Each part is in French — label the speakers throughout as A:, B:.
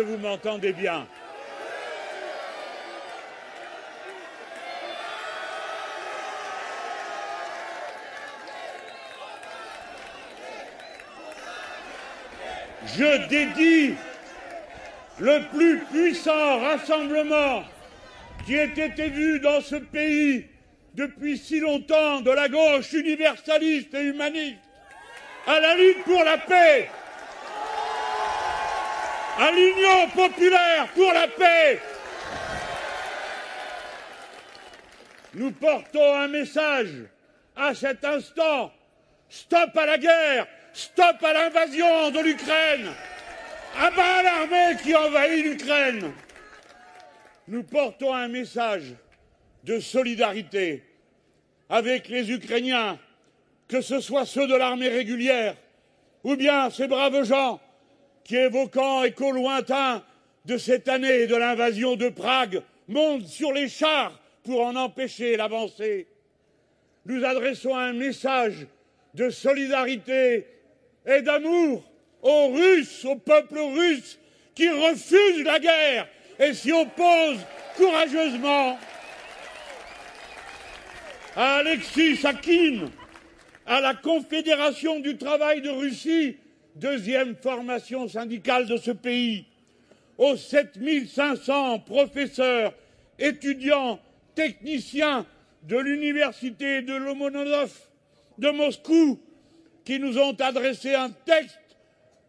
A: vous m'entendez bien. Je dédie le plus puissant rassemblement qui ait été vu dans ce pays depuis si longtemps de la gauche universaliste et humaniste à la lutte pour la paix, à l'Union populaire pour la paix. Nous portons un message à cet instant. Stop à la guerre, stop à l'invasion de l'Ukraine, abat l'armée qui envahit l'Ukraine. Nous portons un message de solidarité avec les Ukrainiens, que ce soit ceux de l'armée régulière ou bien ces braves gens qui, évoquant écho lointain de cette année de l'invasion de Prague, montent sur les chars pour en empêcher l'avancée. Nous adressons un message de solidarité et d'amour aux Russes, au peuple russe qui refuse la guerre et s'y oppose courageusement. À Alexis Sakin, à la Confédération du travail de Russie, deuxième formation syndicale de ce pays, aux 7500 professeurs, étudiants, techniciens de l'université de Lomonosov de Moscou, qui nous ont adressé un texte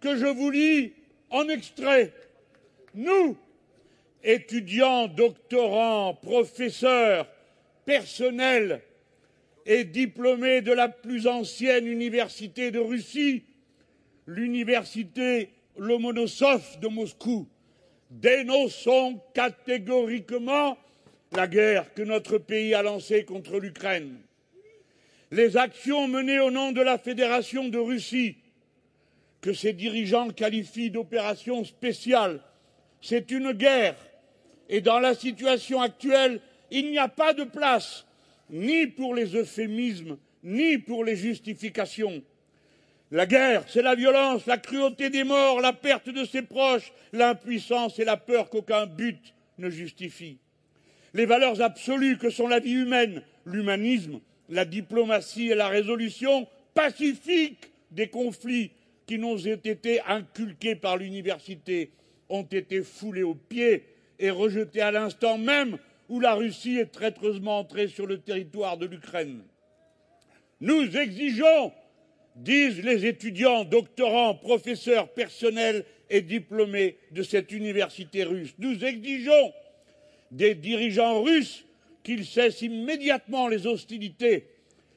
A: que je vous lis en extrait. Nous, étudiants, doctorants, professeurs, personnels et diplômés de la plus ancienne université de Russie, l'université Lomonosov de Moscou, dénonçons catégoriquement la guerre que notre pays a lancée contre l'Ukraine. Les actions menées au nom de la Fédération de Russie, que ses dirigeants qualifient d'opération spéciale, c'est une guerre. Et dans la situation actuelle, il n'y a pas de place ni pour les euphémismes, ni pour les justifications. La guerre, c'est la violence, la cruauté des morts, la perte de ses proches, l'impuissance et la peur qu'aucun but ne justifie. Les valeurs absolues que sont la vie humaine, l'humanisme, la diplomatie et la résolution pacifique des conflits qui nous ont été inculqués par l'université ont été foulées aux pieds et rejetées à l'instant même où la Russie est traîtreusement entrée sur le territoire de l'Ukraine. Nous exigeons disent les étudiants, doctorants, professeurs, personnels et diplômés de cette université russe. Nous exigeons des dirigeants russes qu'ils cessent immédiatement les hostilités,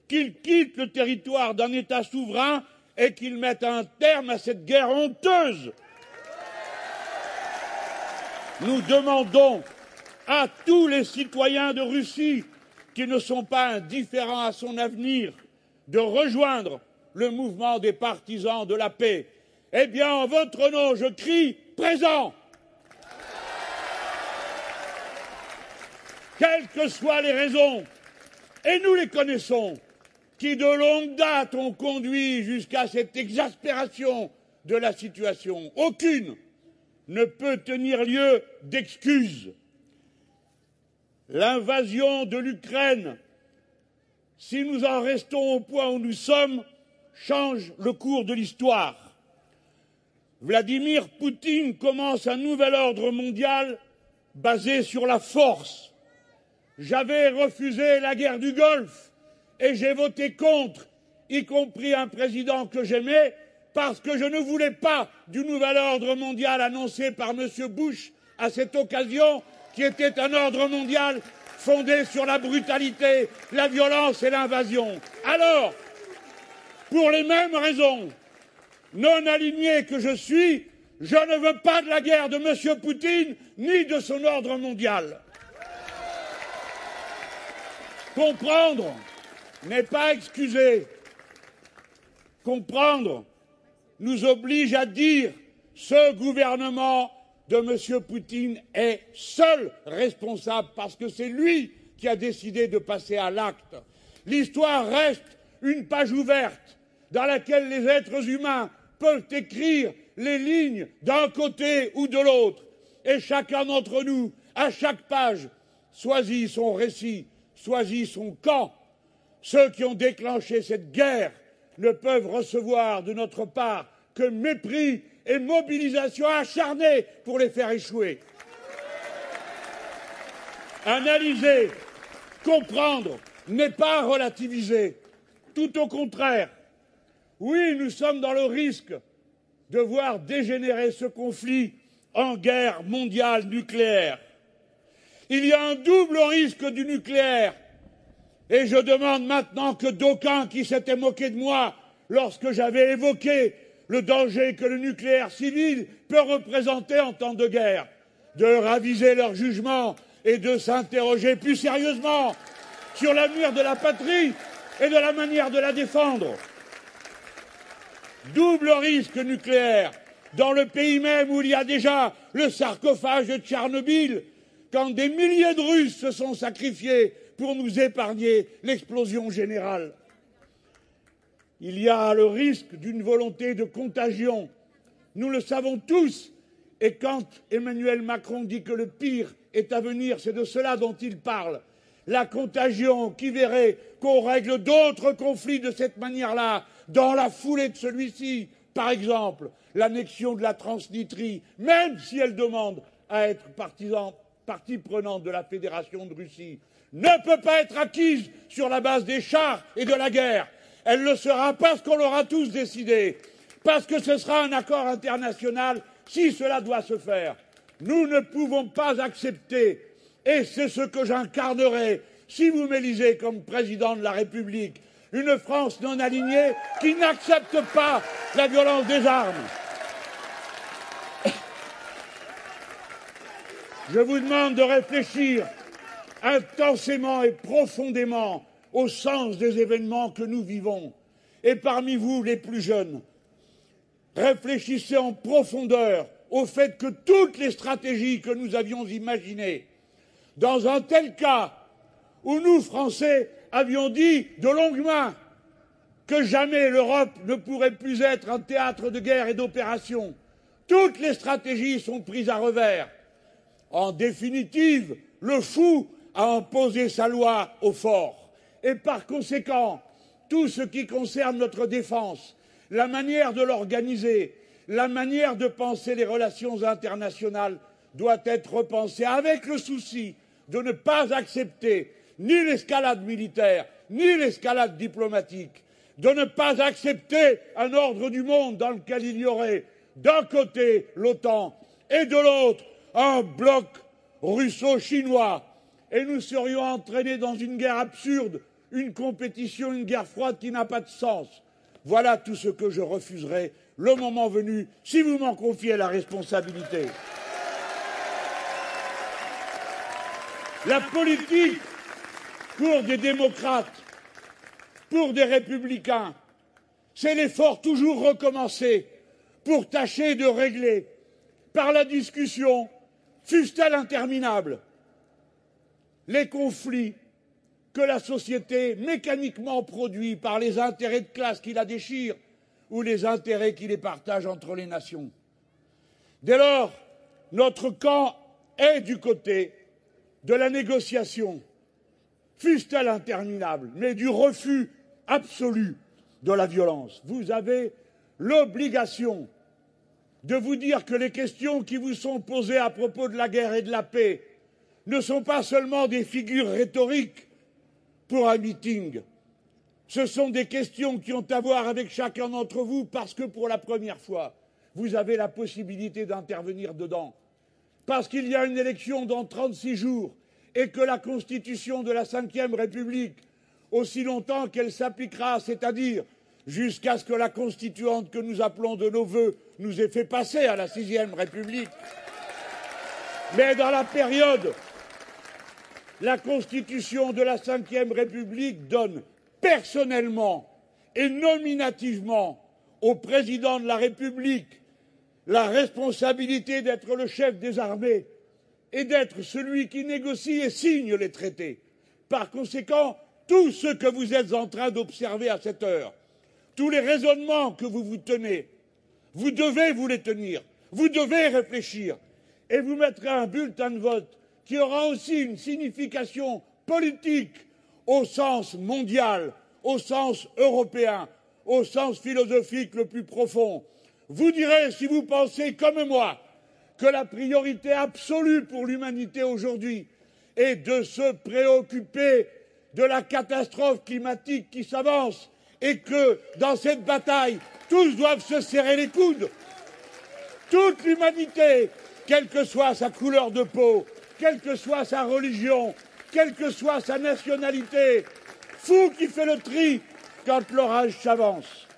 A: qu'ils quittent le territoire d'un État souverain et qu'ils mettent un terme à cette guerre honteuse. Nous demandons à tous les citoyens de Russie qui ne sont pas indifférents à son avenir de rejoindre le mouvement des partisans de la paix. Eh bien, en votre nom, je crie présent. Quelles que soient les raisons, et nous les connaissons, qui de longue date ont conduit jusqu'à cette exaspération de la situation, aucune ne peut tenir lieu d'excuse. L'invasion de l'Ukraine, si nous en restons au point où nous sommes, change le cours de l'histoire. Vladimir Poutine commence un nouvel ordre mondial basé sur la force. J'avais refusé la guerre du Golfe et j'ai voté contre, y compris un président que j'aimais, parce que je ne voulais pas du nouvel ordre mondial annoncé par M. Bush à cette occasion, qui était un ordre mondial fondé sur la brutalité, la violence et l'invasion. Alors, pour les mêmes raisons, non aligné que je suis, je ne veux pas de la guerre de M. Poutine ni de son ordre mondial. Comprendre n'est pas excuser. Comprendre nous oblige à dire ce gouvernement de M. Poutine est seul responsable parce que c'est lui qui a décidé de passer à l'acte. L'histoire reste une page ouverte dans laquelle les êtres humains peuvent écrire les lignes d'un côté ou de l'autre. Et chacun d'entre nous, à chaque page, choisit son récit, choisit son camp. Ceux qui ont déclenché cette guerre ne peuvent recevoir de notre part que mépris et mobilisation acharnée pour les faire échouer. Analyser, comprendre n'est pas relativiser. Tout au contraire. Oui, nous sommes dans le risque de voir dégénérer ce conflit en guerre mondiale nucléaire. Il y a un double risque du nucléaire. Et je demande maintenant que d'aucuns qui s'étaient moqués de moi lorsque j'avais évoqué le danger que le nucléaire civil peut représenter en temps de guerre, de raviser leur jugement et de s'interroger plus sérieusement sur l'avenir de la patrie et de la manière de la défendre. Double risque nucléaire dans le pays même où il y a déjà le sarcophage de Tchernobyl, quand des milliers de Russes se sont sacrifiés pour nous épargner l'explosion générale. Il y a le risque d'une volonté de contagion. Nous le savons tous. Et quand Emmanuel Macron dit que le pire est à venir, c'est de cela dont il parle. La contagion qui verrait qu'on règle d'autres conflits de cette manière-là, dans la foulée de celui-ci, par exemple, l'annexion de la Transnistrie, même si elle demande à être partie prenante de la Fédération de Russie, ne peut pas être acquise sur la base des chars et de la guerre. Elle le sera parce qu'on l'aura tous décidé, parce que ce sera un accord international si cela doit se faire. Nous ne pouvons pas accepter, et c'est ce que j'incarnerai si vous m'élisez comme président de la République, une France non alignée qui n'accepte pas la violence des armes. Je vous demande de réfléchir intensément et profondément au sens des événements que nous vivons. Et parmi vous, les plus jeunes, réfléchissez en profondeur au fait que toutes les stratégies que nous avions imaginées, dans un tel cas où nous, Français, avions dit de longue main que jamais l'Europe ne pourrait plus être un théâtre de guerre et d'opérations, toutes les stratégies sont prises à revers. En définitive, le fou a imposé sa loi au fort et par conséquent, tout ce qui concerne notre défense, la manière de l'organiser, la manière de penser les relations internationales doit être repensée avec le souci de ne pas accepter ni l'escalade militaire, ni l'escalade diplomatique, de ne pas accepter un ordre du monde dans lequel il y aurait d'un côté l'OTAN et de l'autre un bloc russo-chinois, et nous serions entraînés dans une guerre absurde une compétition, une guerre froide qui n'a pas de sens. Voilà tout ce que je refuserai le moment venu si vous m'en confiez la responsabilité. La politique, pour des démocrates, pour des républicains, c'est l'effort toujours recommencé pour tâcher de régler par la discussion, fût-elle interminable, les conflits que la société mécaniquement produit par les intérêts de classe qui la déchirent ou les intérêts qui les partagent entre les nations. Dès lors, notre camp est du côté de la négociation, fût-elle interminable, mais du refus absolu de la violence. Vous avez l'obligation de vous dire que les questions qui vous sont posées à propos de la guerre et de la paix ne sont pas seulement des figures rhétoriques pour un meeting. Ce sont des questions qui ont à voir avec chacun d'entre vous parce que pour la première fois, vous avez la possibilité d'intervenir dedans. Parce qu'il y a une élection dans 36 jours et que la Constitution de la Ve République, aussi longtemps qu'elle s'appliquera, c'est-à-dire jusqu'à ce que la constituante que nous appelons de nos vœux nous ait fait passer à la Sixième République, mais dans la période la Constitution de la Ve République donne personnellement et nominativement au président de la République la responsabilité d'être le chef des armées et d'être celui qui négocie et signe les traités. Par conséquent, tout ce que vous êtes en train d'observer à cette heure, tous les raisonnements que vous vous tenez, Vous devez vous les tenir. Vous devez réfléchir. Et vous mettrez un bulletin de vote qui aura aussi une signification politique au sens mondial, au sens européen, au sens philosophique le plus profond. Vous direz, si vous pensez comme moi, que la priorité absolue pour l'humanité aujourd'hui est de se préoccuper de la catastrophe climatique qui s'avance et que dans cette bataille, tous doivent se serrer les coudes. Toute l'humanité, quelle que soit sa couleur de peau, quelle que soit sa religion, quelle que soit sa nationalité, fou qui fait le tri quand l'orage s'avance.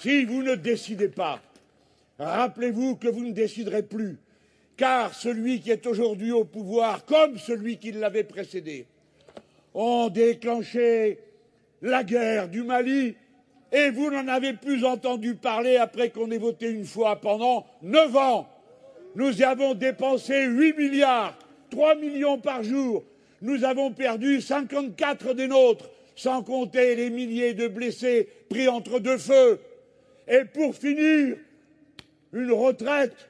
A: Si vous ne décidez pas, rappelez-vous que vous ne déciderez plus, car celui qui est aujourd'hui au pouvoir, comme celui qui l'avait précédé, ont déclenché la guerre du Mali et vous n'en avez plus entendu parler après qu'on ait voté une fois pendant neuf ans. Nous y avons dépensé huit milliards, trois millions par jour. Nous avons perdu cinquante quatre des nôtres, sans compter les milliers de blessés pris entre deux feux. Et pour finir, une retraite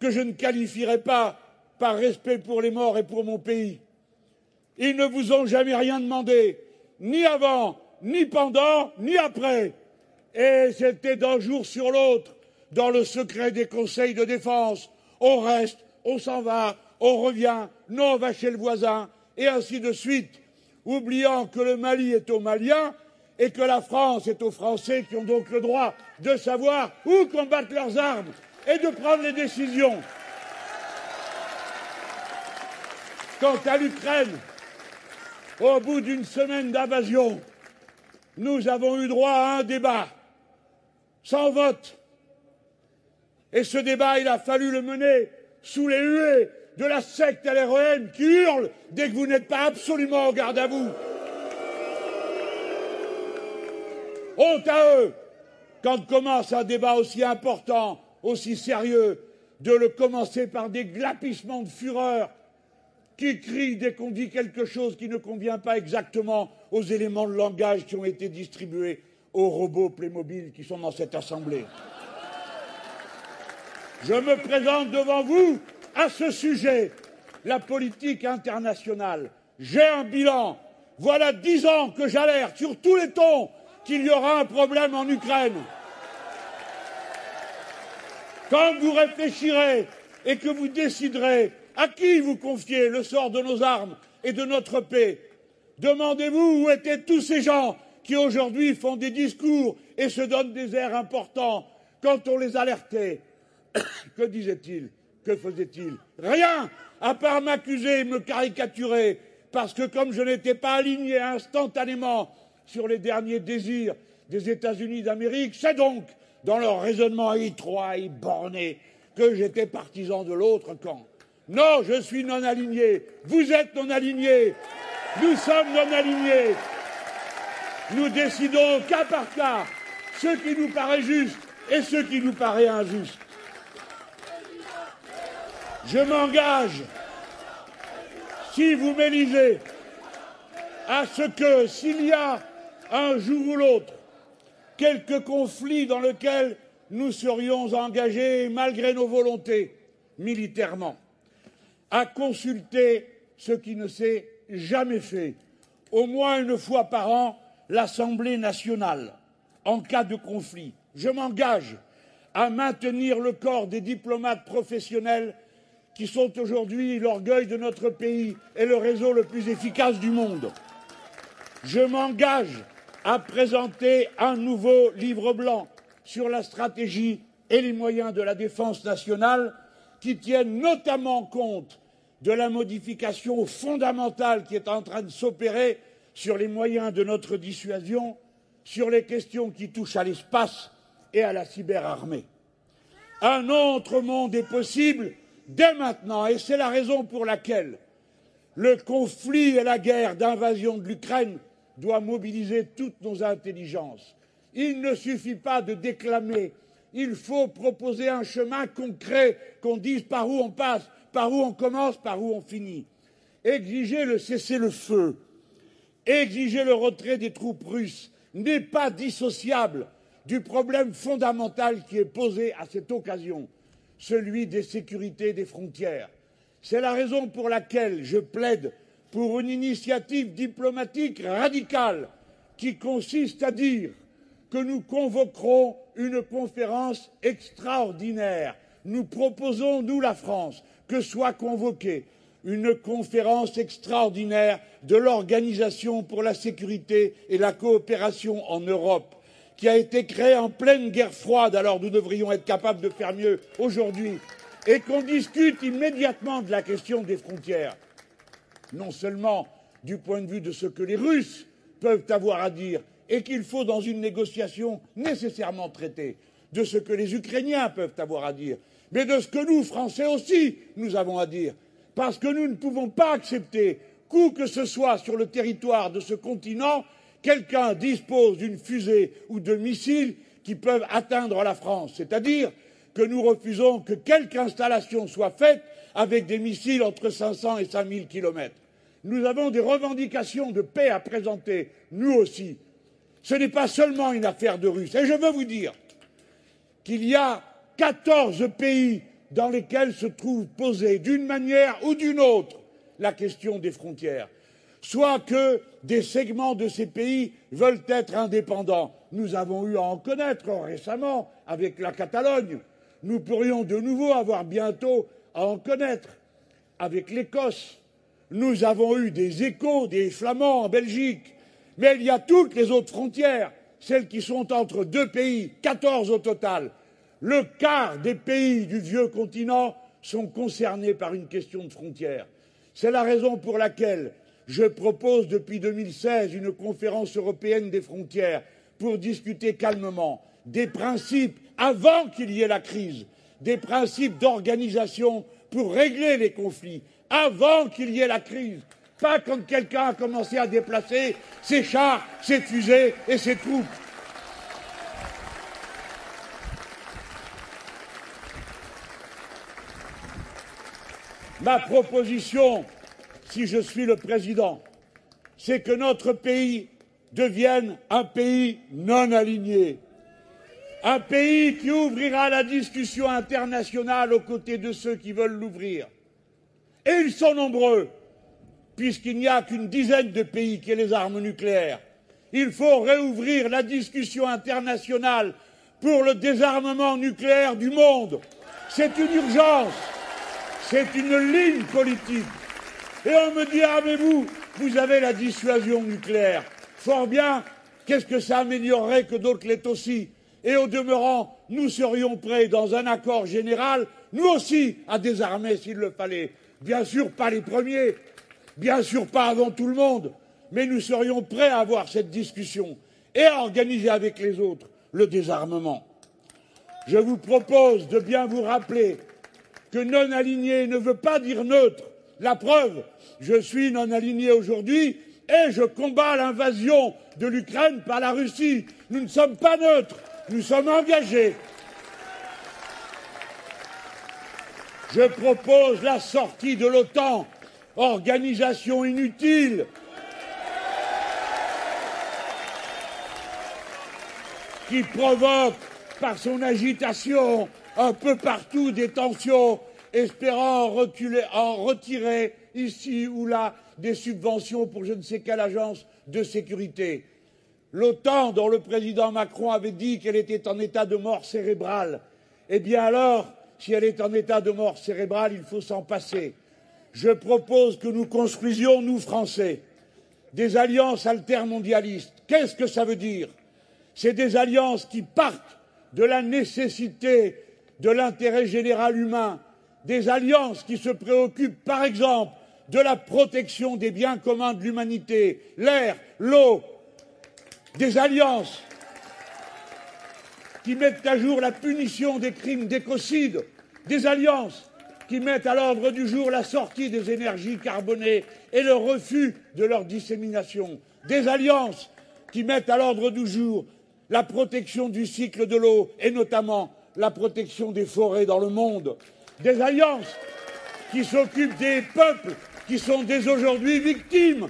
A: que je ne qualifierai pas par respect pour les morts et pour mon pays. Ils ne vous ont jamais rien demandé, ni avant, ni pendant, ni après. Et c'était d'un jour sur l'autre, dans le secret des conseils de défense. On reste, on s'en va, on revient, non, on va chez le voisin, et ainsi de suite, oubliant que le Mali est aux Maliens et que la France est aux Français qui ont donc le droit de savoir où combattre leurs armes et de prendre les décisions. Quant à l'Ukraine, au bout d'une semaine d'invasion, nous avons eu droit à un débat sans vote. Et ce débat, il a fallu le mener sous les huées de la secte LREM qui hurle dès que vous n'êtes pas absolument au garde à vous. Honte à eux quand commence un débat aussi important, aussi sérieux, de le commencer par des glapissements de fureur qui crient dès qu'on dit quelque chose qui ne convient pas exactement aux éléments de langage qui ont été distribués aux robots Playmobil qui sont dans cette assemblée. Je me présente devant vous à ce sujet, la politique internationale. J'ai un bilan. Voilà dix ans que j'alerte sur tous les tons qu'il y aura un problème en Ukraine. Quand vous réfléchirez et que vous déciderez à qui vous confiez le sort de nos armes et de notre paix, demandez-vous où étaient tous ces gens qui aujourd'hui font des discours et se donnent des airs importants quand on les alertait. que disaient-ils? Que faisaient-ils? Rien, à part m'accuser et me caricaturer, parce que comme je n'étais pas aligné instantanément sur les derniers désirs des États-Unis d'Amérique, c'est donc dans leur raisonnement étroit et borné que j'étais partisan de l'autre camp. Non, je suis non aligné. Vous êtes non aligné. Nous sommes non alignés. Nous décidons cas par cas ce qui nous paraît juste et ce qui nous paraît injuste. Je m'engage, si vous m'élisez, à ce que s'il y a un jour ou l'autre quelque conflit dans lequel nous serions engagés malgré nos volontés militairement, à consulter ce qui ne s'est jamais fait, au moins une fois par an, l'Assemblée nationale en cas de conflit. Je m'engage à maintenir le corps des diplomates professionnels qui sont aujourd'hui l'orgueil de notre pays et le réseau le plus efficace du monde. Je m'engage à présenter un nouveau livre blanc sur la stratégie et les moyens de la défense nationale qui tiennent notamment compte de la modification fondamentale qui est en train de s'opérer sur les moyens de notre dissuasion, sur les questions qui touchent à l'espace et à la cyberarmée. Un autre monde est possible dès maintenant, et c'est la raison pour laquelle le conflit et la guerre d'invasion de l'Ukraine doit mobiliser toutes nos intelligences. Il ne suffit pas de déclamer, il faut proposer un chemin concret, qu'on dise par où on passe, par où on commence, par où on finit. Exiger le cessez-le-feu, exiger le retrait des troupes russes n'est pas dissociable du problème fondamental qui est posé à cette occasion, celui des sécurités des frontières. C'est la raison pour laquelle je plaide pour une initiative diplomatique radicale qui consiste à dire que nous convoquerons une conférence extraordinaire. Nous proposons, nous la France, que soit convoquée une conférence extraordinaire de l'Organisation pour la sécurité et la coopération en Europe, qui a été créée en pleine guerre froide, alors nous devrions être capables de faire mieux aujourd'hui, et qu'on discute immédiatement de la question des frontières, non seulement du point de vue de ce que les Russes peuvent avoir à dire et qu'il faut dans une négociation nécessairement traiter, de ce que les Ukrainiens peuvent avoir à dire, mais de ce que nous, Français aussi, nous avons à dire, parce que nous ne pouvons pas accepter qu'où que ce soit sur le territoire de ce continent, quelqu'un dispose d'une fusée ou de missiles qui peuvent atteindre la France, c'est-à-dire que nous refusons que quelque installation soit faite avec des missiles entre 500 et 5000 kilomètres. Nous avons des revendications de paix à présenter, nous aussi. Ce n'est pas seulement une affaire de Russes. Et je veux vous dire qu'il y a 14 pays dans lesquels se trouve posée d'une manière ou d'une autre la question des frontières. Soit que des segments de ces pays veulent être indépendants. Nous avons eu à en connaître récemment avec la Catalogne. Nous pourrions de nouveau avoir bientôt à en connaître avec l'Écosse. Nous avons eu des échos des Flamands en Belgique. Mais il y a toutes les autres frontières, celles qui sont entre deux pays, 14 au total, le quart des pays du vieux continent sont concernés par une question de frontières. C'est la raison pour laquelle je propose depuis 2016 une conférence européenne des frontières pour discuter calmement des principes avant qu'il y ait la crise, des principes d'organisation pour régler les conflits avant qu'il y ait la crise, pas quand quelqu'un a commencé à déplacer ses chars, ses fusées et ses troupes. Ma proposition, si je suis le président, c'est que notre pays devienne un pays non aligné, un pays qui ouvrira la discussion internationale aux côtés de ceux qui veulent l'ouvrir. Et ils sont nombreux, puisqu'il n'y a qu'une dizaine de pays qui aient les armes nucléaires. Il faut réouvrir la discussion internationale pour le désarmement nucléaire du monde. C'est une urgence. C'est une ligne politique. Et on me dit, ah vous, vous avez la dissuasion nucléaire. Fort bien, qu'est-ce que ça améliorerait que d'autres l'aient aussi Et au demeurant, nous serions prêts, dans un accord général, nous aussi, à désarmer s'il le fallait. Bien sûr, pas les premiers, bien sûr, pas avant tout le monde, mais nous serions prêts à avoir cette discussion et à organiser avec les autres le désarmement. Je vous propose de bien vous rappeler que non aligné ne veut pas dire neutre. La preuve, je suis non aligné aujourd'hui et je combats l'invasion de l'Ukraine par la Russie. Nous ne sommes pas neutres, nous sommes engagés. Je propose la sortie de l'OTAN, organisation inutile, qui provoque par son agitation un peu partout des tensions, espérant en retirer ici ou là des subventions pour je ne sais quelle agence de sécurité. L'OTAN, dont le président Macron avait dit qu'elle était en état de mort cérébrale, eh bien alors, si elle est en état de mort cérébrale, il faut s'en passer. Je propose que nous construisions, nous Français, des alliances altermondialistes. Qu'est-ce que ça veut dire? C'est des alliances qui partent de la nécessité de l'intérêt général humain, des alliances qui se préoccupent, par exemple, de la protection des biens communs de l'humanité, l'air, l'eau, des alliances qui mettent à jour la punition des crimes d'écocide, des alliances qui mettent à l'ordre du jour la sortie des énergies carbonées et le refus de leur dissémination, des alliances qui mettent à l'ordre du jour la protection du cycle de l'eau et notamment la protection des forêts dans le monde, des alliances qui s'occupent des peuples qui sont dès aujourd'hui victimes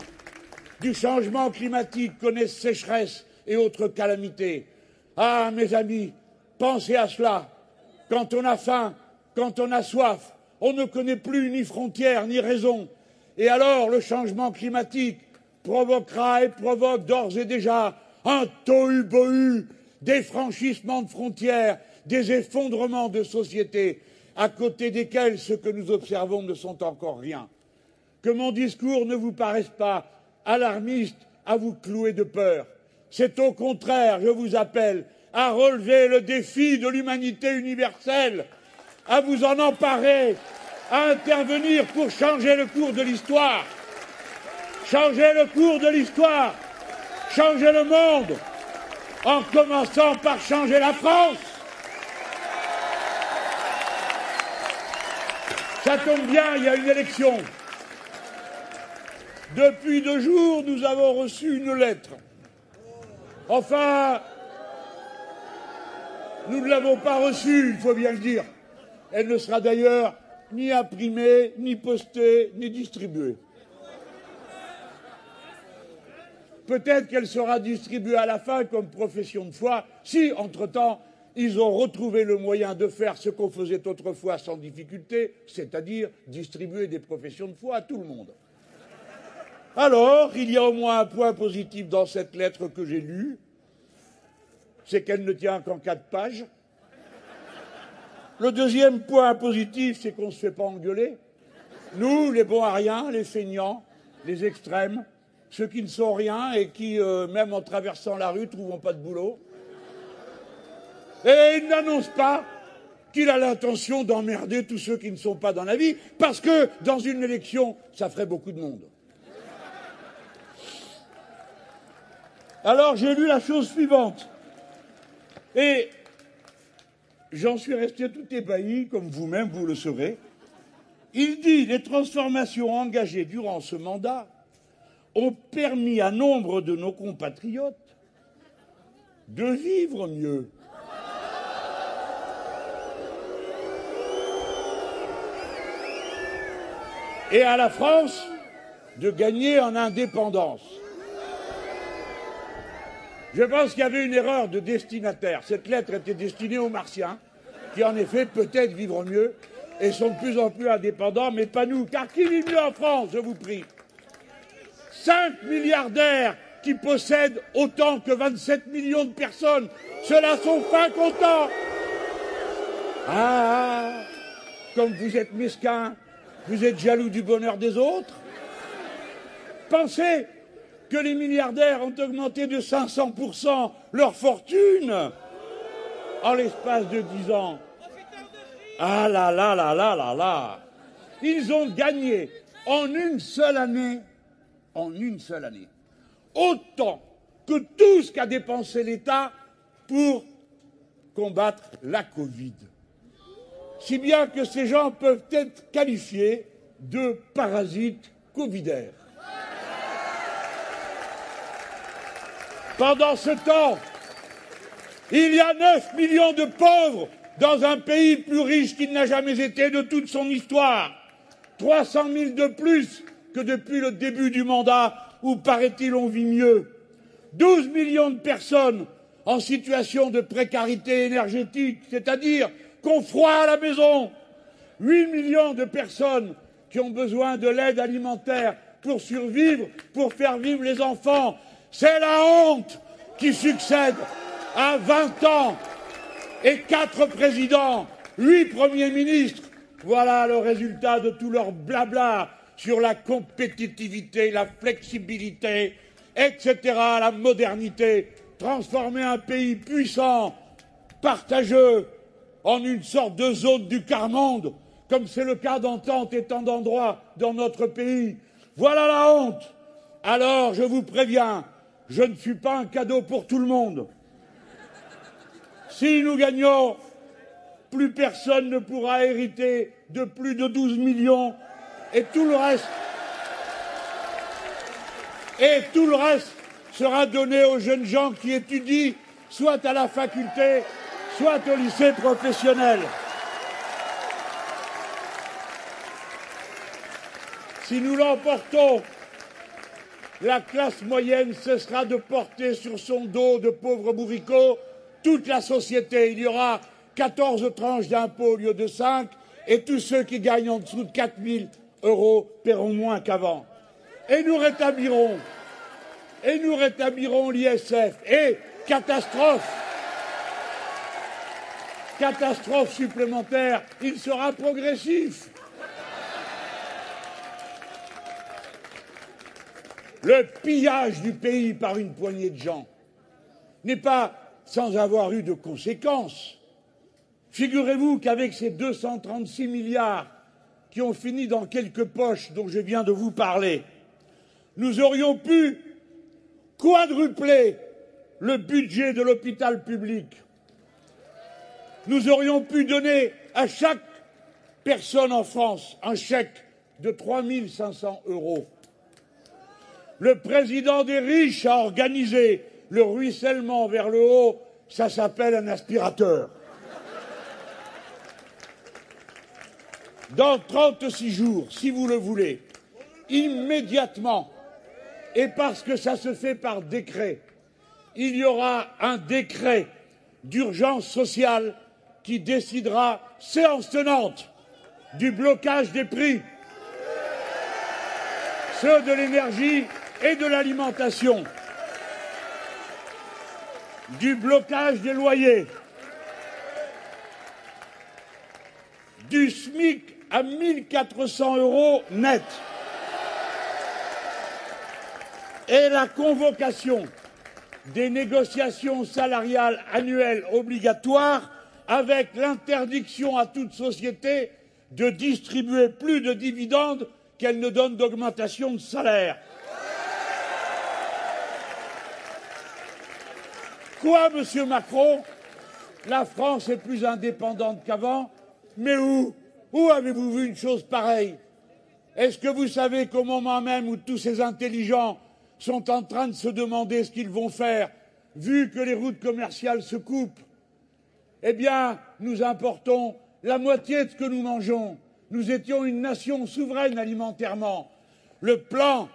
A: du changement climatique, connaissent sécheresse et autres calamités. Ah, mes amis, pensez à cela. Quand on a faim, quand on a soif, on ne connaît plus ni frontières ni raison. Et alors, le changement climatique provoquera et provoque d'ores et déjà un tohu-bohu, des franchissements de frontières, des effondrements de sociétés, à côté desquels ce que nous observons ne sont encore rien. Que mon discours ne vous paraisse pas alarmiste à vous clouer de peur. C'est au contraire, je vous appelle à relever le défi de l'humanité universelle, à vous en emparer, à intervenir pour changer le cours de l'histoire. Changer le cours de l'histoire, changer le monde, en commençant par changer la France. Ça tombe bien, il y a une élection. Depuis deux jours, nous avons reçu une lettre. Enfin, nous ne l'avons pas reçue, il faut bien le dire. Elle ne sera d'ailleurs ni imprimée, ni postée, ni distribuée. Peut-être qu'elle sera distribuée à la fin comme profession de foi, si, entre-temps, ils ont retrouvé le moyen de faire ce qu'on faisait autrefois sans difficulté, c'est-à-dire distribuer des professions de foi à tout le monde. Alors, il y a au moins un point positif dans cette lettre que j'ai lue, c'est qu'elle ne tient qu'en quatre pages. Le deuxième point positif, c'est qu'on ne se fait pas engueuler. Nous, les bons à les feignants, les extrêmes, ceux qui ne sont rien et qui, euh, même en traversant la rue, trouvent pas de boulot. Et il n'annonce pas qu'il a l'intention d'emmerder tous ceux qui ne sont pas dans la vie, parce que dans une élection, ça ferait beaucoup de monde. Alors j'ai lu la chose suivante. Et j'en suis resté tout ébahi, comme vous-même vous le serez. Il dit les transformations engagées durant ce mandat ont permis à nombre de nos compatriotes de vivre mieux. Et à la France de gagner en indépendance. Je pense qu'il y avait une erreur de destinataire. Cette lettre était destinée aux Martiens, qui en effet peut-être vivre mieux et sont de plus en plus indépendants, mais pas nous. Car qui vit mieux en France, je vous prie Cinq milliardaires qui possèdent autant que 27 millions de personnes. Ceux-là sont fin contents. Ah, comme vous êtes mesquins, vous êtes jaloux du bonheur des autres. Pensez que les milliardaires ont augmenté de 500% leur fortune en l'espace de dix ans. Ah là là là là là là Ils ont gagné en une seule année en une seule année. Autant que tout ce qu'a dépensé l'État pour combattre la Covid. Si bien que ces gens peuvent être qualifiés de parasites covidaires. Pendant ce temps, il y a 9 millions de pauvres dans un pays plus riche qu'il n'a jamais été de toute son histoire. 300 000 de plus que depuis le début du mandat où, paraît-il, on vit mieux. 12 millions de personnes en situation de précarité énergétique, c'est-à-dire qu'on froid à la maison. 8 millions de personnes qui ont besoin de l'aide alimentaire pour survivre, pour faire vivre les enfants. C'est la honte qui succède à 20 ans et quatre présidents, huit premiers ministres. Voilà le résultat de tout leur blabla sur la compétitivité, la flexibilité, etc., la modernité, transformer un pays puissant, partageux, en une sorte de zone du quart-monde, comme c'est le cas dans tant et tant d'endroits dans notre pays. Voilà la honte. Alors, je vous préviens, je ne suis pas un cadeau pour tout le monde. Si nous gagnons, plus personne ne pourra hériter de plus de 12 millions et tout le reste et tout le reste sera donné aux jeunes gens qui étudient soit à la faculté, soit au lycée professionnel. Si nous l'emportons, la classe moyenne cessera de porter sur son dos de pauvres bourricots toute la société. Il y aura 14 tranches d'impôts au lieu de 5 et tous ceux qui gagnent en dessous de 4 000 euros paieront moins qu'avant. Et nous rétablirons, et nous rétablirons l'ISF. Et catastrophe, catastrophe supplémentaire, il sera progressif. Le pillage du pays par une poignée de gens n'est pas sans avoir eu de conséquences. Figurez-vous qu'avec ces 236 milliards qui ont fini dans quelques poches dont je viens de vous parler, nous aurions pu quadrupler le budget de l'hôpital public. Nous aurions pu donner à chaque personne en France un chèque de 3 500 euros. Le président des riches a organisé le ruissellement vers le haut, ça s'appelle un aspirateur. Dans 36 jours, si vous le voulez, immédiatement, et parce que ça se fait par décret, il y aura un décret d'urgence sociale qui décidera, séance tenante, du blocage des prix, ceux de l'énergie et de l'alimentation, du blocage des loyers, du SMIC à 1400 euros net et la convocation des négociations salariales annuelles obligatoires avec l'interdiction à toute société de distribuer plus de dividendes qu'elle ne donne d'augmentation de salaire. Monsieur Macron La France est plus indépendante qu'avant Mais où Où avez-vous vu une chose pareille Est-ce que vous savez qu'au moment même où tous ces intelligents sont en train de se demander ce qu'ils vont faire, vu que les routes commerciales se coupent, eh bien, nous importons la moitié de ce que nous mangeons. Nous étions une nation souveraine alimentairement. Le plan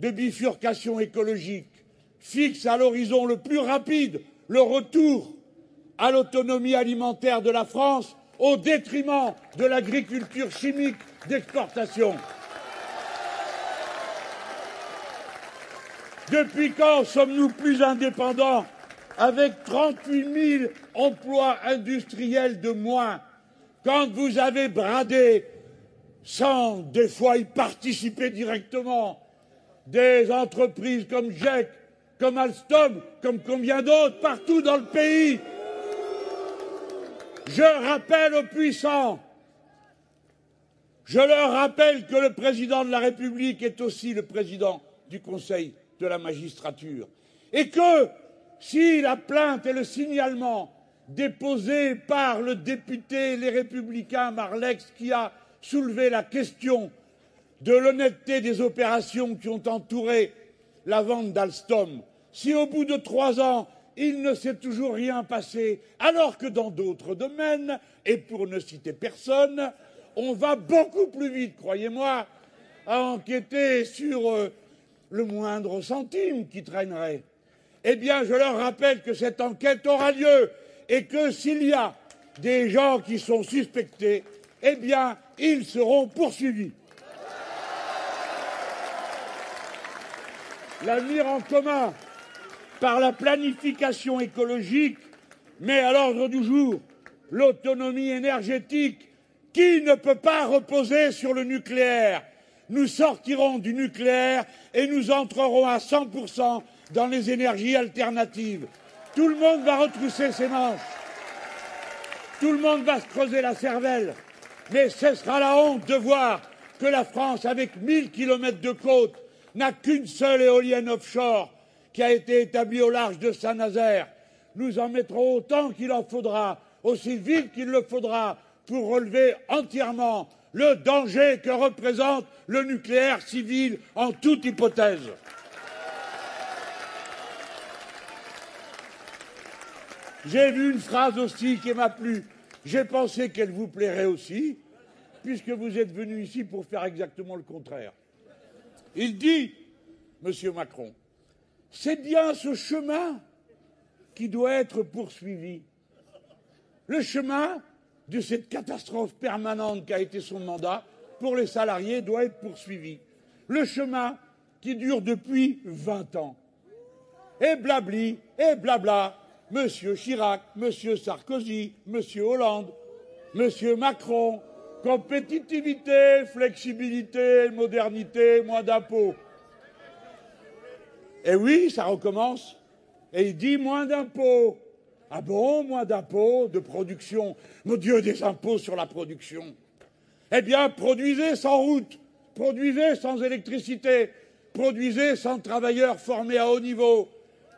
A: de bifurcation écologique fixe à l'horizon le plus rapide le retour à l'autonomie alimentaire de la France au détriment de l'agriculture chimique d'exportation. Depuis quand sommes-nous plus indépendants avec 38 000 emplois industriels de moins Quand vous avez bradé, sans des fois y participer directement, des entreprises comme GEC, comme Alstom, comme combien d'autres, partout dans le pays, je rappelle aux puissants, je leur rappelle que le président de la République est aussi le président du Conseil de la magistrature. Et que si la plainte et le signalement déposés par le député Les Républicains Marlex qui a soulevé la question de l'honnêteté des opérations qui ont entouré la vente d'Alstom, si au bout de trois ans il ne s'est toujours rien passé, alors que dans d'autres domaines, et pour ne citer personne, on va beaucoup plus vite, croyez-moi, à enquêter sur euh, le moindre centime qui traînerait. Eh bien, je leur rappelle que cette enquête aura lieu et que s'il y a des gens qui sont suspectés, eh bien, ils seront poursuivis. L'avenir en commun par la planification écologique met à l'ordre du jour l'autonomie énergétique qui ne peut pas reposer sur le nucléaire nous sortirons du nucléaire et nous entrerons à 100% dans les énergies alternatives. Tout le monde va retrousser ses manches. Tout le monde va se creuser la cervelle. Mais ce sera la honte de voir que la France, avec 1000 kilomètres de côte, n'a qu'une seule éolienne offshore qui a été établie au large de Saint-Nazaire. Nous en mettrons autant qu'il en faudra, aussi vite qu'il le faudra, pour relever entièrement le danger que représente le nucléaire civil en toute hypothèse. J'ai vu une phrase aussi qui m'a plu. J'ai pensé qu'elle vous plairait aussi, puisque vous êtes venu ici pour faire exactement le contraire. Il dit, Monsieur Macron, c'est bien ce chemin qui doit être poursuivi. Le chemin de cette catastrophe permanente qu'a été son mandat pour les salariés doit être poursuivi. Le chemin qui dure depuis 20 ans. Et blabli, et blabla, Monsieur Chirac, Monsieur Sarkozy, Monsieur Hollande, Monsieur Macron, compétitivité, flexibilité, modernité, moins d'impôts. Et oui, ça recommence. Et il dit moins d'impôts. Ah bon, moins d'impôts, de production? Mon Dieu, des impôts sur la production. Eh bien, produisez sans route, produisez sans électricité, produisez sans travailleurs formés à haut niveau.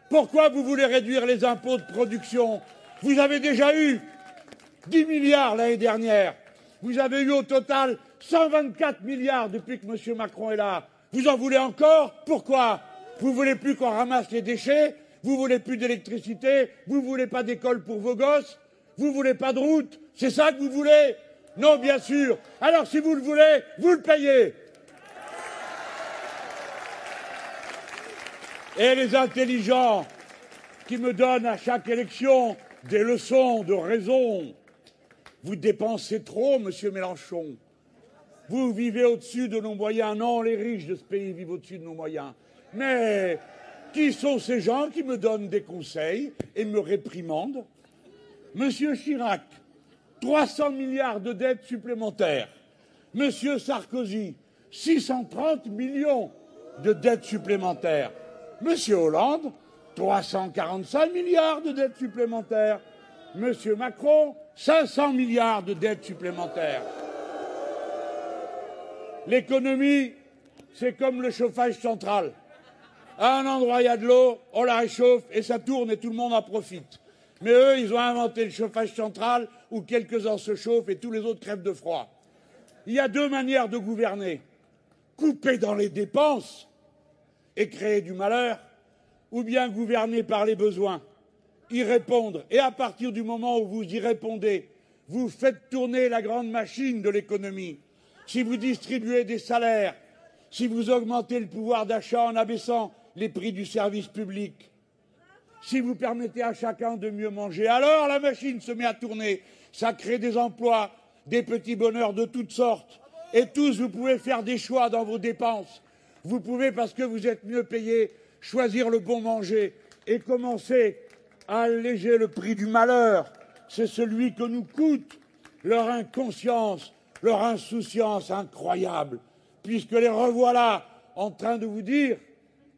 A: Pourquoi vous voulez réduire les impôts de production? Vous avez déjà eu 10 milliards l'année dernière. Vous avez eu au total 124 milliards depuis que M. Macron est là. Vous en voulez encore? Pourquoi? Vous voulez plus qu'on ramasse les déchets? Vous voulez plus d'électricité? Vous voulez pas d'école pour vos gosses? Vous voulez pas de route? C'est ça que vous voulez? Non, bien sûr. Alors si vous le voulez, vous le payez. Et les intelligents qui me donnent à chaque élection des leçons de raison vous dépensez trop, monsieur Mélenchon. Vous vivez au-dessus de nos moyens. Non, les riches de ce pays vivent au-dessus de nos moyens. Mais qui sont ces gens qui me donnent des conseils et me réprimandent? Monsieur Chirac, 300 milliards de dettes supplémentaires. Monsieur Sarkozy, 630 millions de dettes supplémentaires. Monsieur Hollande, 345 milliards de dettes supplémentaires. Monsieur Macron, 500 milliards de dettes supplémentaires. L'économie, c'est comme le chauffage central. À un endroit, il y a de l'eau, on la réchauffe et ça tourne et tout le monde en profite. Mais eux, ils ont inventé le chauffage central où quelques-uns se chauffent et tous les autres crèvent de froid. Il y a deux manières de gouverner. Couper dans les dépenses et créer du malheur, ou bien gouverner par les besoins y répondre. Et à partir du moment où vous y répondez, vous faites tourner la grande machine de l'économie. Si vous distribuez des salaires, si vous augmentez le pouvoir d'achat en abaissant les prix du service public, si vous permettez à chacun de mieux manger, alors la machine se met à tourner. Ça crée des emplois, des petits bonheurs de toutes sortes. Et tous, vous pouvez faire des choix dans vos dépenses. Vous pouvez, parce que vous êtes mieux payé, choisir le bon manger et commencer alléger le prix du malheur, c'est celui que nous coûte leur inconscience, leur insouciance incroyable, puisque les revoilà en train de vous dire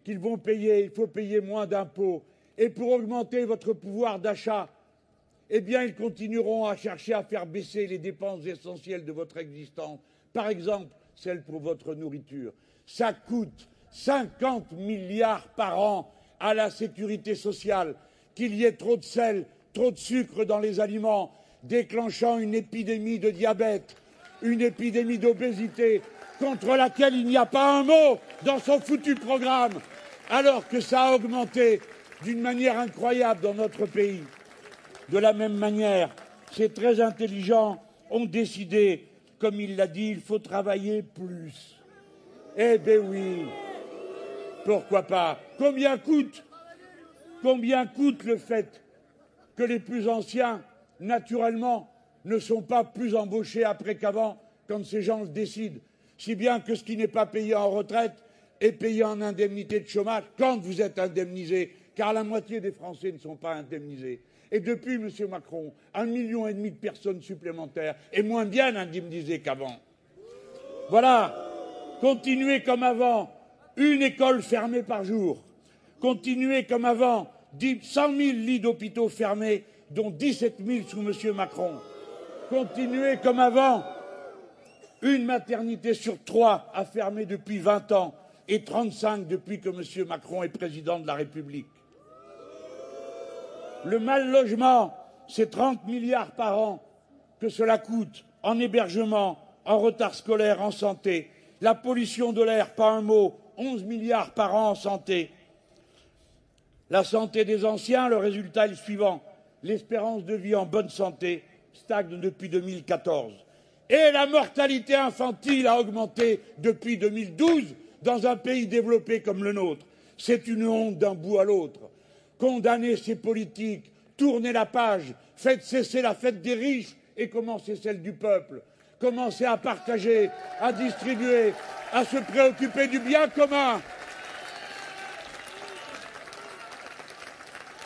A: qu'ils vont payer, il faut payer moins d'impôts. Et pour augmenter votre pouvoir d'achat, eh bien, ils continueront à chercher à faire baisser les dépenses essentielles de votre existence. Par exemple, celles pour votre nourriture. Ça coûte 50 milliards par an à la sécurité sociale qu'il y ait trop de sel, trop de sucre dans les aliments, déclenchant une épidémie de diabète, une épidémie d'obésité, contre laquelle il n'y a pas un mot dans son foutu programme, alors que ça a augmenté d'une manière incroyable dans notre pays. De la même manière, ces très intelligents ont décidé, comme il l'a dit, il faut travailler plus. Eh bien oui, pourquoi pas? Combien coûte Combien coûte le fait que les plus anciens, naturellement, ne sont pas plus embauchés après qu'avant quand ces gens le décident Si bien que ce qui n'est pas payé en retraite est payé en indemnité de chômage quand vous êtes indemnisé, car la moitié des Français ne sont pas indemnisés. Et depuis, M. Macron, un million et demi de personnes supplémentaires est moins bien indemnisées qu'avant. Voilà, continuez comme avant, une école fermée par jour, continuer comme avant, 100 000 lits d'hôpitaux fermés, dont 17 000 sous M. Macron. Continuer comme avant, une maternité sur trois a fermé depuis 20 ans et 35 depuis que M. Macron est président de la République. Le mal logement, c'est 30 milliards par an que cela coûte en hébergement, en retard scolaire, en santé. La pollution de l'air, pas un mot, 11 milliards par an en santé. La santé des anciens, le résultat est le suivant. L'espérance de vie en bonne santé stagne depuis 2014. Et la mortalité infantile a augmenté depuis 2012 dans un pays développé comme le nôtre. C'est une honte d'un bout à l'autre. condamnez ces politiques, tournez la page, faites cesser la fête des riches et commencez celle du peuple. Commencez à partager, à distribuer, à se préoccuper du bien commun.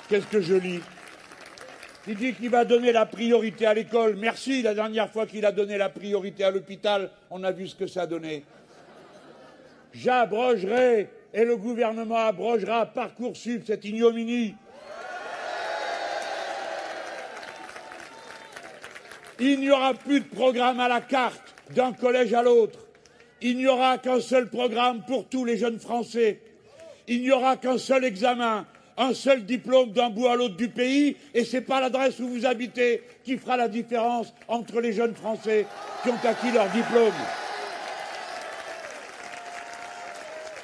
A: Qu'est-ce que je lis Il dit qu'il va donner la priorité à l'école. Merci, la dernière fois qu'il a donné la priorité à l'hôpital, on a vu ce que ça a donné. J'abrogerai et le gouvernement abrogera Parcoursup, cette ignominie. Il n'y aura plus de programme à la carte d'un collège à l'autre. Il n'y aura qu'un seul programme pour tous les jeunes Français. Il n'y aura qu'un seul examen un seul diplôme d'un bout à l'autre du pays, et ce n'est pas l'adresse où vous habitez qui fera la différence entre les jeunes Français qui ont acquis leur diplôme.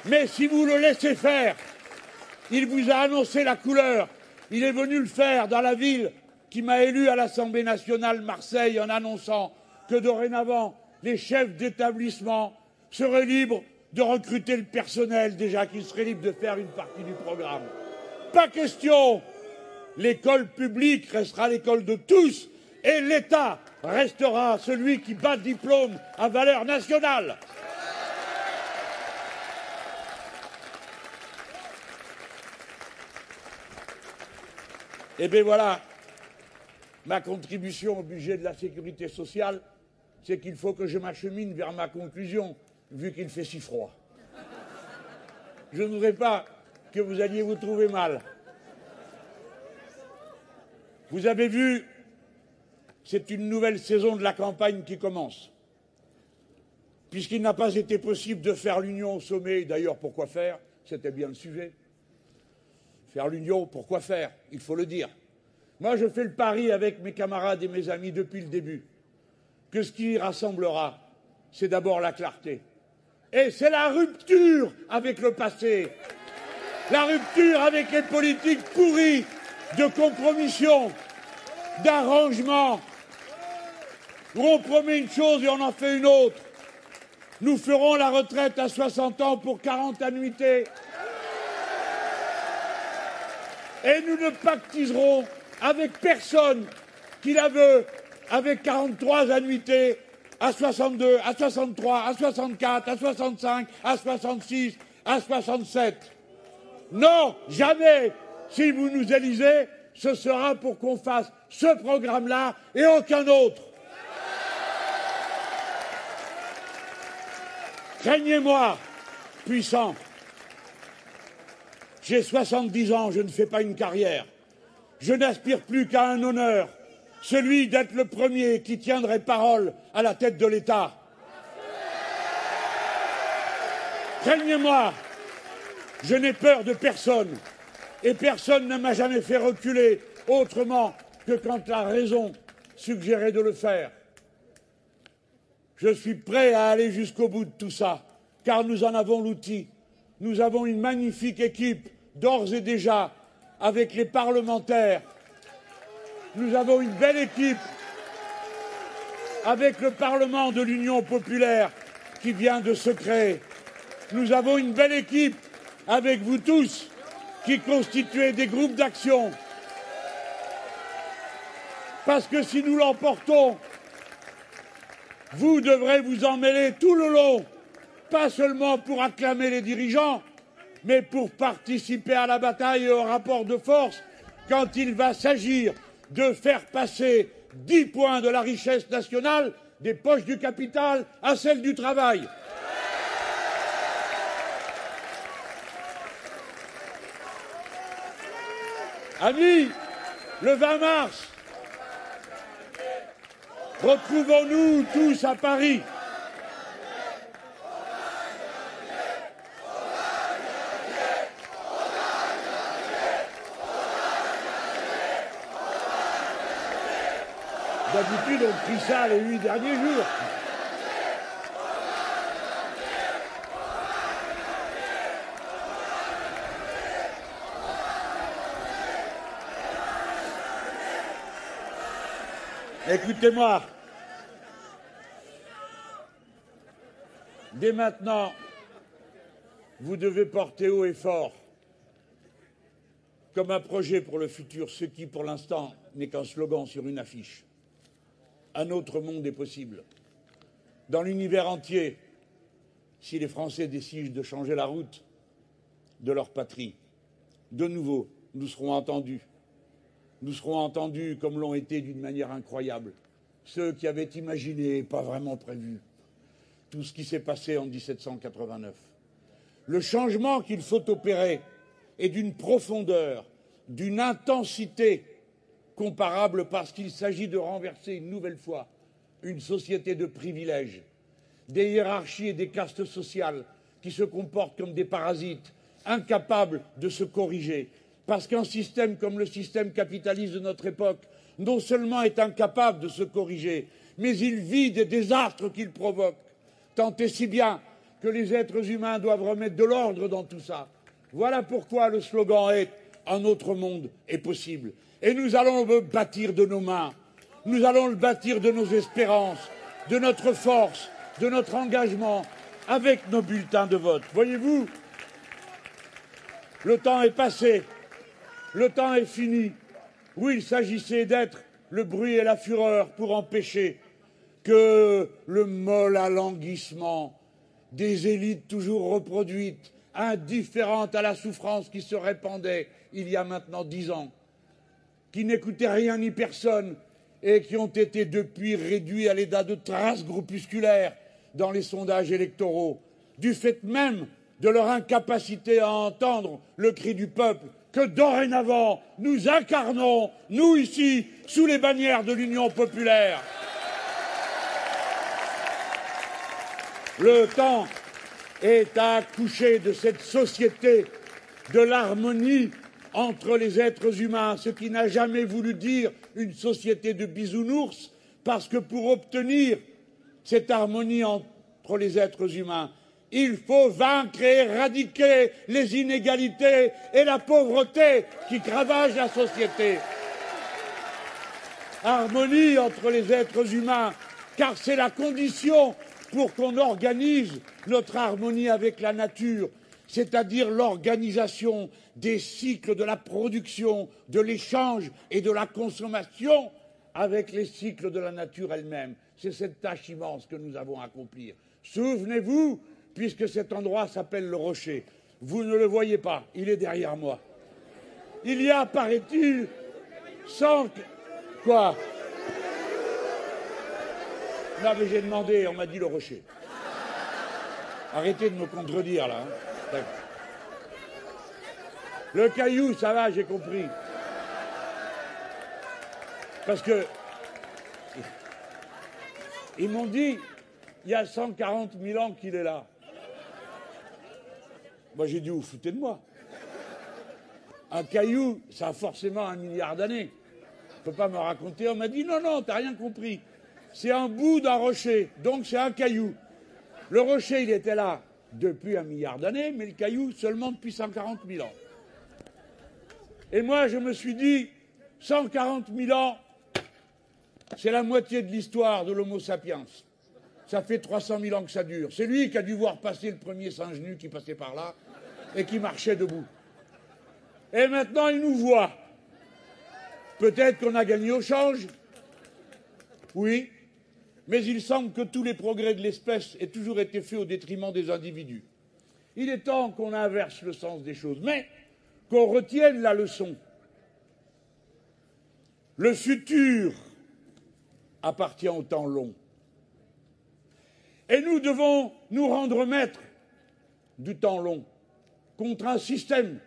A: Mais si vous le laissez faire, il vous a annoncé la couleur. Il est venu le faire dans la ville qui m'a élu à l'Assemblée nationale Marseille en annonçant que dorénavant, les chefs d'établissement seraient libres de recruter le personnel, déjà qu'ils seraient libres de faire une partie du programme pas question. L'école publique restera l'école de tous et l'État restera celui qui bat diplôme à valeur nationale. Eh bien voilà, ma contribution au budget de la sécurité sociale, c'est qu'il faut que je m'achemine vers ma conclusion, vu qu'il fait si froid. Je ne voudrais pas que vous alliez vous trouver mal. Vous avez vu, c'est une nouvelle saison de la campagne qui commence. Puisqu'il n'a pas été possible de faire l'union au sommet, d'ailleurs pourquoi faire? C'était bien le sujet. Faire l'union, pourquoi faire? Il faut le dire. Moi, je fais le pari avec mes camarades et mes amis depuis le début que ce qui rassemblera, c'est d'abord la clarté. Et c'est la rupture avec le passé la rupture avec les politiques pourries de compromission, d'arrangement, où on promet une chose et on en fait une autre. Nous ferons la retraite à 60 ans pour 40 annuités. Et nous ne pactiserons avec personne qui la veut avec 43 annuités à 62, à 63, à 64, à 65, à 66, à 67. Non, jamais. Si vous nous élisez, ce sera pour qu'on fasse ce programme-là et aucun autre. Craignez-moi, puissant. J'ai 70 ans, je ne fais pas une carrière. Je n'aspire plus qu'à un honneur, celui d'être le premier qui tiendrait parole à la tête de l'État. Craignez-moi, je n'ai peur de personne et personne ne m'a jamais fait reculer autrement que quand la raison suggérait de le faire. Je suis prêt à aller jusqu'au bout de tout ça, car nous en avons l'outil. Nous avons une magnifique équipe, d'ores et déjà, avec les parlementaires. Nous avons une belle équipe avec le Parlement de l'Union populaire qui vient de se créer. Nous avons une belle équipe avec vous tous qui constituez des groupes d'action. Parce que si nous l'emportons, vous devrez vous en mêler tout le long, pas seulement pour acclamer les dirigeants, mais pour participer à la bataille et au rapport de force quand il va s'agir de faire passer dix points de la richesse nationale des poches du capital à celles du travail. Amis, le 20 mars, retrouvons-nous tous à Paris. D'habitude, on prie ça les huit derniers jours. Écoutez-moi. Dès maintenant, vous devez porter haut et fort comme un projet pour le futur, ce qui, pour l'instant, n'est qu'un slogan sur une affiche. Un autre monde est possible. Dans l'univers entier, si les Français décident de changer la route de leur patrie, de nouveau, nous serons entendus. Nous serons entendus comme l'ont été d'une manière incroyable ceux qui avaient imaginé et pas vraiment prévu tout ce qui s'est passé en 1789. Le changement qu'il faut opérer est d'une profondeur, d'une intensité comparable parce qu'il s'agit de renverser une nouvelle fois une société de privilèges, des hiérarchies et des castes sociales qui se comportent comme des parasites, incapables de se corriger, parce qu'un système comme le système capitaliste de notre époque non seulement est incapable de se corriger, mais il vit des désastres qu'il provoque, tant et si bien que les êtres humains doivent remettre de l'ordre dans tout ça. Voilà pourquoi le slogan est Un autre monde est possible. Et nous allons le bâtir de nos mains, nous allons le bâtir de nos espérances, de notre force, de notre engagement, avec nos bulletins de vote. Voyez-vous, le temps est passé, le temps est fini. Où il s'agissait d'être le bruit et la fureur pour empêcher que le molle alanguissement des élites toujours reproduites, indifférentes à la souffrance qui se répandait il y a maintenant dix ans, qui n'écoutaient rien ni personne et qui ont été depuis réduits à l'état de traces groupusculaires dans les sondages électoraux, du fait même de leur incapacité à entendre le cri du peuple que dorénavant nous incarnons, nous ici, sous les bannières de l'Union populaire. Le temps est à coucher de cette société de l'harmonie entre les êtres humains, ce qui n'a jamais voulu dire une société de bisounours, parce que pour obtenir cette harmonie entre les êtres humains, il faut vaincre et éradiquer les inégalités et la pauvreté qui ravagent la société. Harmonie entre les êtres humains, car c'est la condition pour qu'on organise notre harmonie avec la nature, c'est-à-dire l'organisation des cycles de la production, de l'échange et de la consommation avec les cycles de la nature elle-même. C'est cette tâche immense que nous avons à accomplir. Souvenez-vous puisque cet endroit s'appelle le rocher. Vous ne le voyez pas, il est derrière moi. Il y a, paraît-il, cent... Quoi? Non, mais j'ai demandé, on m'a dit le rocher. Arrêtez de me contredire, là. Hein. Le caillou, ça va, j'ai compris. Parce que... Ils m'ont dit, il y a 140 000 ans qu'il est là. Moi, j'ai dit, vous foutez de moi. Un caillou, ça a forcément un milliard d'années. On ne peut pas me raconter. On m'a dit, non, non, t'as rien compris. C'est un bout d'un rocher, donc c'est un caillou. Le rocher, il était là depuis un milliard d'années, mais le caillou seulement depuis 140 000 ans. Et moi, je me suis dit, 140 000 ans, c'est la moitié de l'histoire de l'Homo sapiens. Ça fait 300 000 ans que ça dure. C'est lui qui a dû voir passer le premier singe nu qui passait par là et qui marchait debout. Et maintenant, il nous voit. Peut-être qu'on a gagné au change. Oui. Mais il semble que tous les progrès de l'espèce aient toujours été faits au détriment des individus. Il est temps qu'on inverse le sens des choses, mais qu'on retienne la leçon. Le futur appartient au temps long. Et nous devons nous rendre maîtres du temps long contre un système,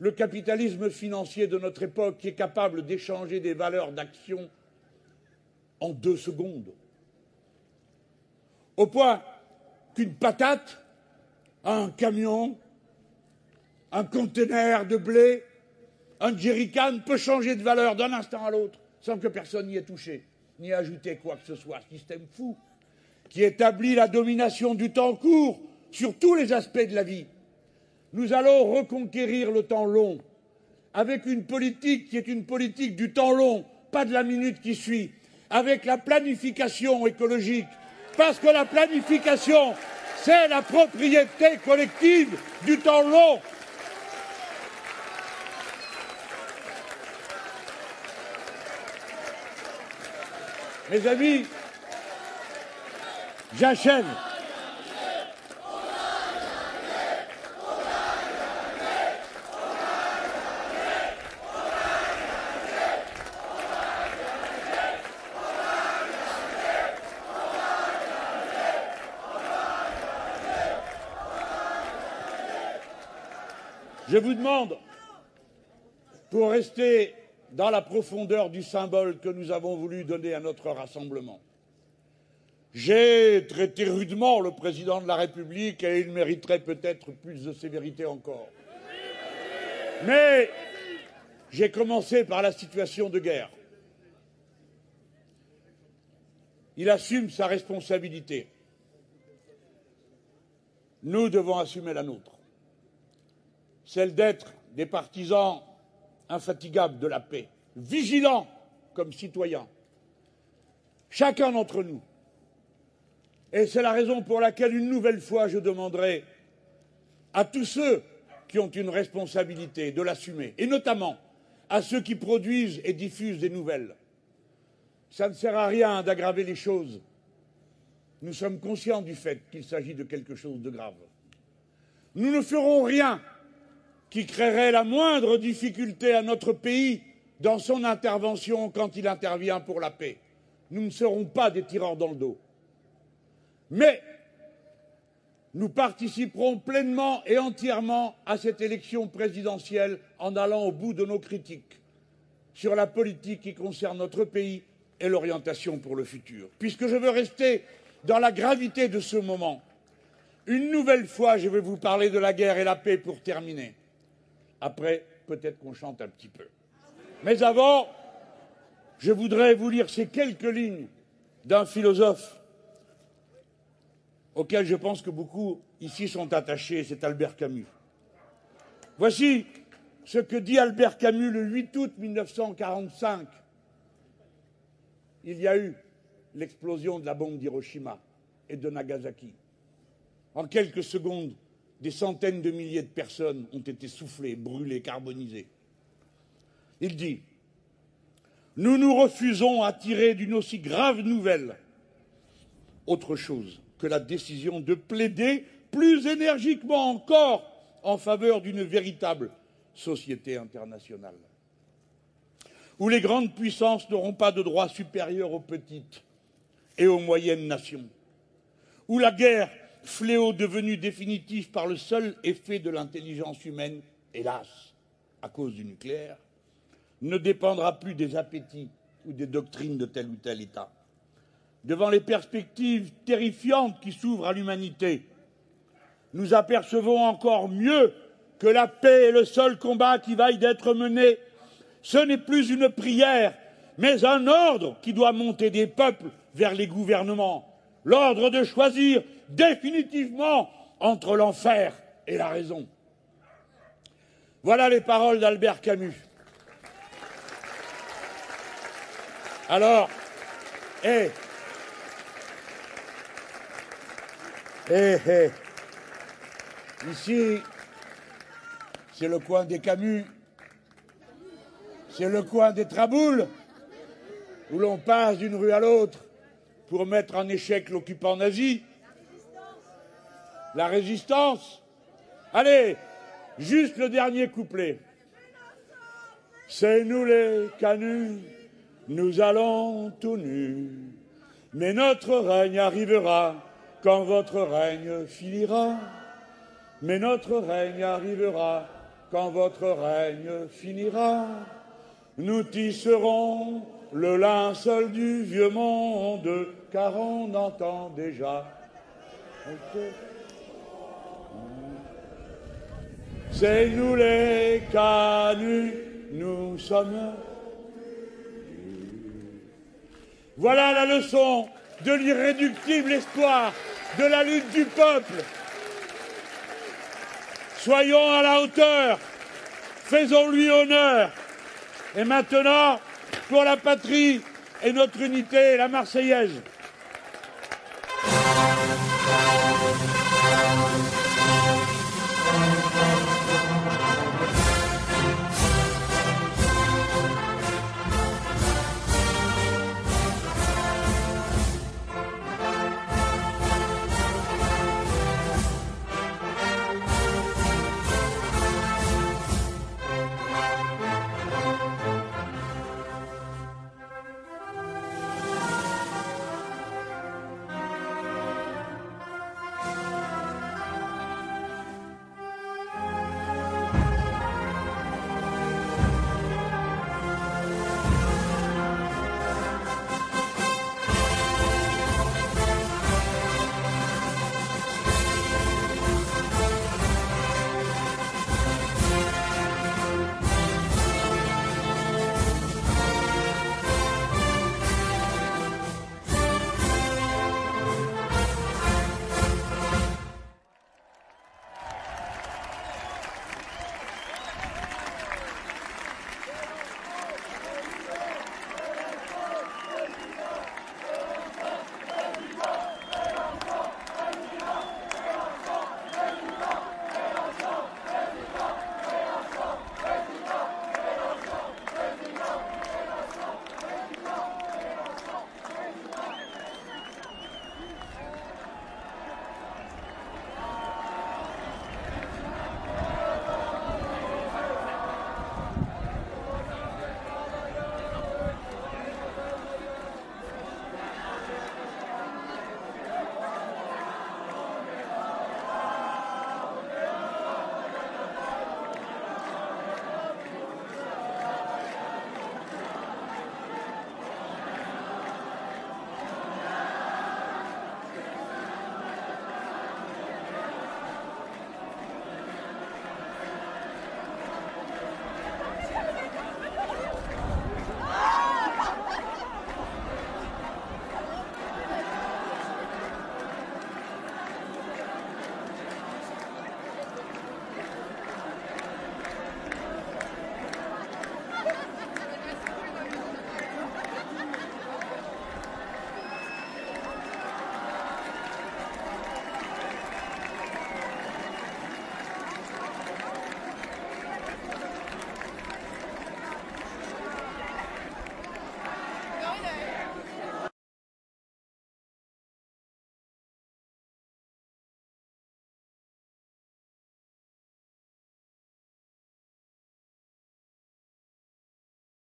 A: le capitalisme financier de notre époque, qui est capable d'échanger des valeurs d'action en deux secondes. Au point qu'une patate, un camion, un conteneur de blé, un jerrycan peut changer de valeur d'un instant à l'autre sans que personne n'y ait touché, ni ajouté quoi que ce soit. Système fou qui établit la domination du temps court sur tous les aspects de la vie. Nous allons reconquérir le temps long avec une politique qui est une politique du temps long, pas de la minute qui suit, avec la planification écologique, parce que la planification, c'est la propriété collective du temps long. Mes amis, j'achève. Je vous demande, pour rester dans la profondeur du symbole que nous avons voulu donner à notre rassemblement, j'ai traité rudement le président de la République et il mériterait peut-être plus de sévérité encore. Mais j'ai commencé par la situation de guerre. Il assume sa responsabilité. Nous devons assumer la nôtre celle d'être des partisans infatigables de la paix, vigilants comme citoyens, chacun d'entre nous. C'est la raison pour laquelle, une nouvelle fois, je demanderai à tous ceux qui ont une responsabilité de l'assumer, et notamment à ceux qui produisent et diffusent des nouvelles. Ça ne sert à rien d'aggraver les choses. Nous sommes conscients du fait qu'il s'agit de quelque chose de grave. Nous ne ferons rien qui créerait la moindre difficulté à notre pays dans son intervention quand il intervient pour la paix. Nous ne serons pas des tireurs dans le dos. Mais nous participerons pleinement et entièrement à cette élection présidentielle en allant au bout de nos critiques sur la politique qui concerne notre pays et l'orientation pour le futur. Puisque je veux rester dans la gravité de ce moment, une nouvelle fois, je vais vous parler de la guerre et la paix pour terminer. Après, peut-être qu'on chante un petit peu. Mais avant, je voudrais vous lire ces quelques lignes d'un philosophe auquel je pense que beaucoup ici sont attachés, c'est Albert Camus. Voici ce que dit Albert Camus le 8 août 1945. Il y a eu l'explosion de la bombe d'Hiroshima et de Nagasaki. En quelques secondes, des centaines de milliers de personnes ont été soufflées, brûlées, carbonisées. Il dit Nous nous refusons à tirer d'une aussi grave nouvelle autre chose que la décision de plaider plus énergiquement encore en faveur d'une véritable société internationale, où les grandes puissances n'auront pas de droits supérieurs aux petites et aux moyennes nations, où la guerre fléau devenu définitif par le seul effet de l'intelligence humaine, hélas, à cause du nucléaire, ne dépendra plus des appétits ou des doctrines de tel ou tel État. Devant les perspectives terrifiantes qui s'ouvrent à l'humanité, nous apercevons encore mieux que la paix est le seul combat qui vaille d'être mené. Ce n'est plus une prière, mais un ordre qui doit monter des peuples vers les gouvernements. L'ordre de choisir définitivement entre l'enfer et la raison. Voilà les paroles d'Albert Camus. Alors, hé, hé, hé, ici, c'est le coin des Camus, c'est le coin des Traboules, où l'on passe d'une rue à l'autre pour mettre en échec l'occupant nazi. La résistance. Allez, juste le dernier couplet. C'est nous les canuts, nous allons tout nus, mais notre règne arrivera quand votre règne finira. Mais notre règne arrivera quand votre règne finira. Nous tisserons le linceul du vieux monde, car on entend déjà. C'est nous les canuts, nous sommes. Voilà la leçon de l'irréductible espoir de la lutte du peuple. Soyons à la hauteur, faisons-lui honneur. Et maintenant, pour la patrie et notre unité, la Marseillaise.